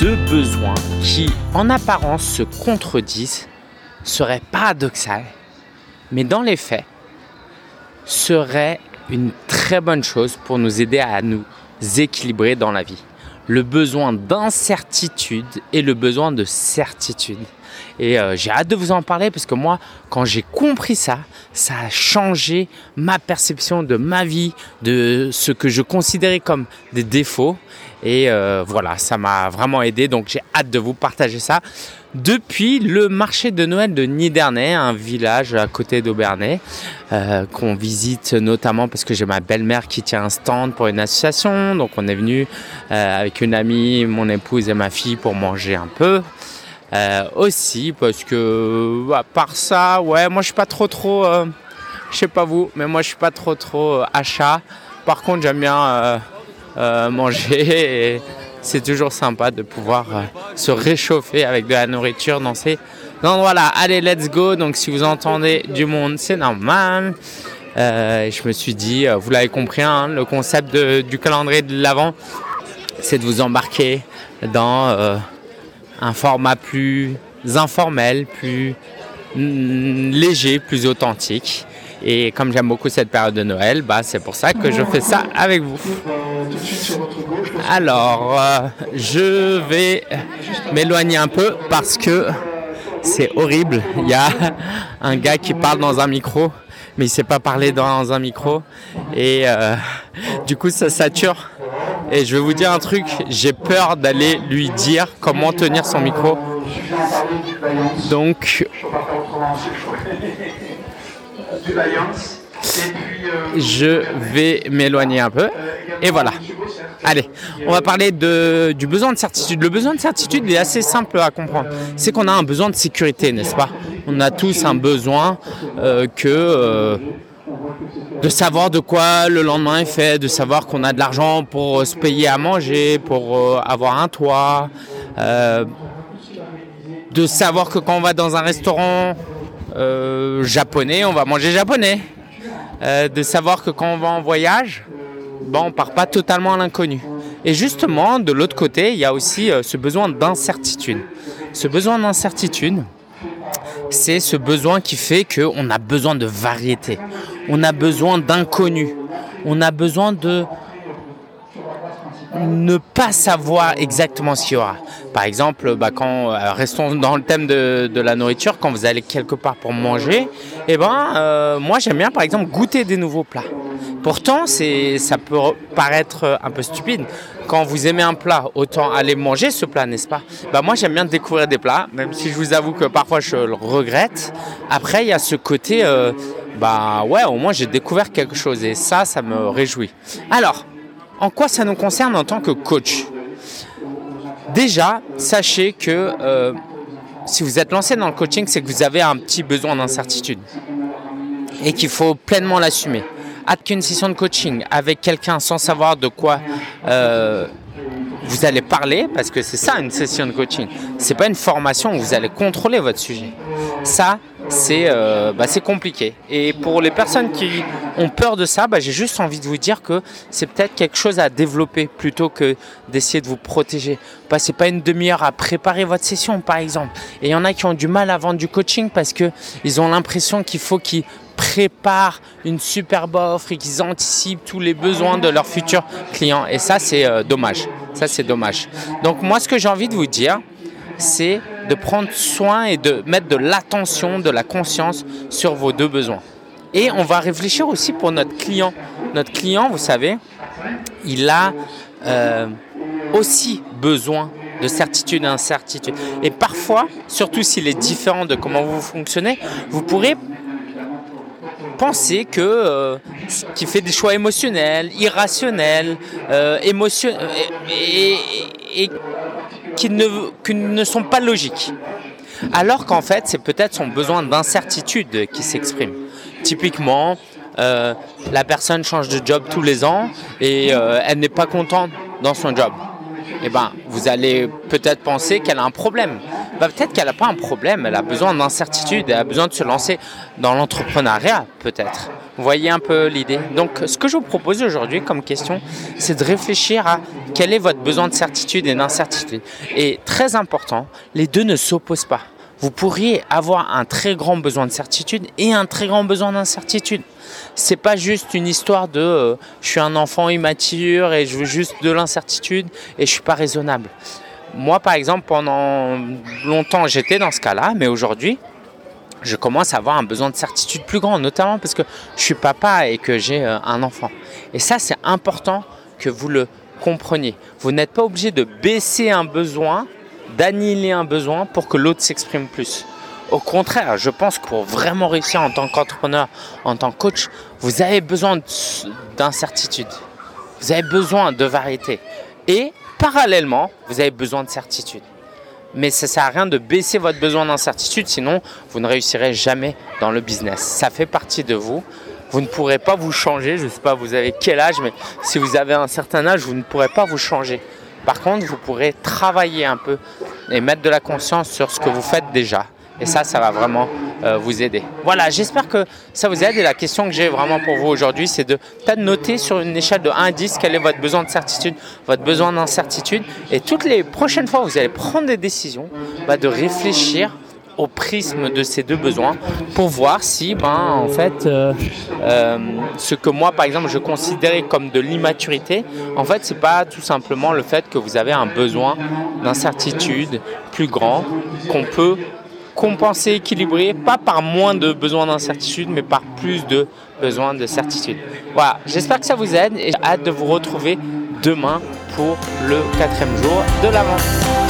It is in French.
deux besoins qui, en apparence, se contredisent, seraient paradoxales, mais dans les faits, seraient une très bonne chose pour nous aider à nous équilibrer dans la vie. Le besoin d'incertitude et le besoin de certitude. Et euh, j'ai hâte de vous en parler parce que moi, quand j'ai compris ça, ça a changé ma perception de ma vie, de ce que je considérais comme des défauts. Et euh, voilà, ça m'a vraiment aidé. Donc j'ai hâte de vous partager ça. Depuis le marché de Noël de Nidernais, un village à côté d'Aubernay, euh, qu'on visite notamment parce que j'ai ma belle-mère qui tient un stand pour une association. Donc on est venu avec une amie, mon épouse et ma fille pour manger un peu. Euh, aussi parce que à part ça, ouais, moi je suis pas trop trop, euh, je sais pas vous, mais moi je suis pas trop trop euh, achat. Par contre, j'aime bien manger et c'est toujours sympa de pouvoir se réchauffer avec de la nourriture dans ces endroits-là. Allez, let's go. Donc si vous entendez du monde, c'est normal. je me suis dit, vous l'avez compris, hein, le concept du calendrier de l'avant, c'est de vous embarquer dans un format plus informel, plus mm, léger, plus authentique. Et comme j'aime beaucoup cette période de Noël, bah, c'est pour ça que je fais ça avec vous. Alors, euh, je vais m'éloigner un peu parce que c'est horrible. Il y a un gars qui parle dans un micro, mais il ne sait pas parler dans un micro. Et euh, du coup, ça sature et je vais vous dire un truc, j'ai peur d'aller lui dire comment tenir son micro. Donc, je vais m'éloigner un peu. Et voilà. Allez, on va parler de, du besoin de certitude. Le besoin de certitude il est assez simple à comprendre. C'est qu'on a un besoin de sécurité, n'est-ce pas? On a tous un besoin euh, que... Euh, de savoir de quoi le lendemain est fait, de savoir qu'on a de l'argent pour se payer à manger, pour euh, avoir un toit, euh, de savoir que quand on va dans un restaurant euh, japonais, on va manger japonais, de savoir que quand on va en voyage, bon, on part pas totalement à l'inconnu. Et justement, de l'autre côté, il y a aussi ce besoin d'incertitude. Ce besoin d'incertitude, c'est ce besoin qui fait qu'on a besoin de variété, on a besoin d'inconnu, on a besoin de ne pas savoir exactement ce qu'il y aura. Par exemple, bah, quand euh, restons dans le thème de, la nourriture, quand vous allez quelque part pour manger, eh ben, euh, moi j'aime bien par exemple goûter des nouveaux plats. Pourtant, ça peut paraître un peu stupide. Quand vous aimez un plat, autant aller manger ce plat, n'est-ce pas? Bah, Moi, j'aime bien découvrir des plats, même si je vous avoue que parfois je le regrette. Après, il y a ce côté, euh, bah ouais, au moins j'ai découvert quelque chose et ça, ça me réjouit. Alors, en quoi ça nous concerne en tant que coach? Déjà, sachez que euh, si vous êtes lancé dans le coaching, c'est que vous avez un petit besoin d'incertitude et qu'il faut pleinement l'assumer. Hâte qu'une session de coaching avec quelqu'un sans savoir de quoi euh, vous allez parler, parce que c'est ça une session de coaching. C'est pas une formation où vous allez contrôler votre sujet. Ça, euh, bah, c'est compliqué. Et pour les personnes qui ont peur de ça, bah, j'ai juste envie de vous dire que c'est peut-être quelque chose à développer plutôt que d'essayer de vous protéger. Passez pas une demi-heure à préparer votre session, par exemple. Et il y en a qui ont du mal à vendre du coaching parce qu'ils ont l'impression qu'il faut qu'ils préparent une superbe offre et qu'ils anticipent tous les besoins de leurs futurs clients. Et ça, c'est euh, dommage. Ça, c'est dommage. Donc moi, ce que j'ai envie de vous dire, c'est de prendre soin et de mettre de l'attention, de la conscience sur vos deux besoins. Et on va réfléchir aussi pour notre client. Notre client, vous savez, il a euh, aussi besoin de certitude et d'incertitude. Et parfois, surtout s'il est différent de comment vous fonctionnez, vous pourrez penser que euh, qu'il fait des choix émotionnels, irrationnels, euh, qui ne, sont pas logiques. Alors qu'en fait, c'est peut-être son besoin d'incertitude qui s'exprime. Typiquement, euh, la personne change de job tous les ans et euh, elle n'est pas contente dans son job. Eh ben, vous allez peut-être penser qu'elle a un problème. Bah, peut-être qu'elle n'a pas un problème, elle a besoin d'incertitude, elle a besoin de se lancer dans l'entrepreneuriat, peut-être. Vous voyez un peu l'idée. Donc, ce que je vous propose aujourd'hui comme question, c'est de réfléchir à quel est votre besoin de certitude et d'incertitude. Et très important, les deux ne s'opposent pas. Vous pourriez avoir un très grand besoin de certitude et un très grand besoin d'incertitude. C'est pas juste une histoire de euh, je suis un enfant immature et je veux juste de l'incertitude et je suis pas raisonnable. Moi, par exemple, pendant longtemps, j'étais dans ce cas-là, mais aujourd'hui, je commence à avoir un besoin de certitude plus grand, notamment parce que je suis papa et que j'ai euh, un enfant. Et ça, c'est important que vous le compreniez. Vous n'êtes pas obligé de baisser un besoin, d'annihiler un besoin pour que l'autre s'exprime plus. Au contraire, je pense que pour vraiment réussir en tant qu'entrepreneur, en tant que coach, vous avez besoin d'incertitude. Vous avez besoin de variété. Et parallèlement, vous avez besoin de certitude mais ça sert à rien de baisser votre besoin d'incertitude, sinon vous ne réussirez jamais dans le business. Ça fait partie de vous. Vous ne pourrez pas vous changer. Je ne sais pas, vous avez quel âge, mais si vous avez un certain âge, vous ne pourrez pas vous changer. Par contre, vous pourrez travailler un peu et mettre de la conscience sur ce que vous faites déjà. Et ça, ça va vraiment vous aider. Voilà, j'espère que ça vous aide. Et la question que j'ai vraiment pour vous aujourd'hui, c'est de noter sur une échelle de 1 à 10 quel est votre besoin de certitude, votre besoin d'incertitude. Et toutes les prochaines fois vous allez prendre des décisions, bah, de réfléchir au prisme de ces deux besoins pour voir si, ben, en fait, euh, euh, ce que moi, par exemple, je considérais comme de l'immaturité, en fait, c'est pas tout simplement le fait que vous avez un besoin d'incertitude plus grand qu'on peut compenser, équilibrer, pas par moins de besoin d'incertitude, mais par plus de besoin de certitude. Voilà, j'espère que ça vous aide et j'ai hâte de vous retrouver demain pour le quatrième jour de l'avant.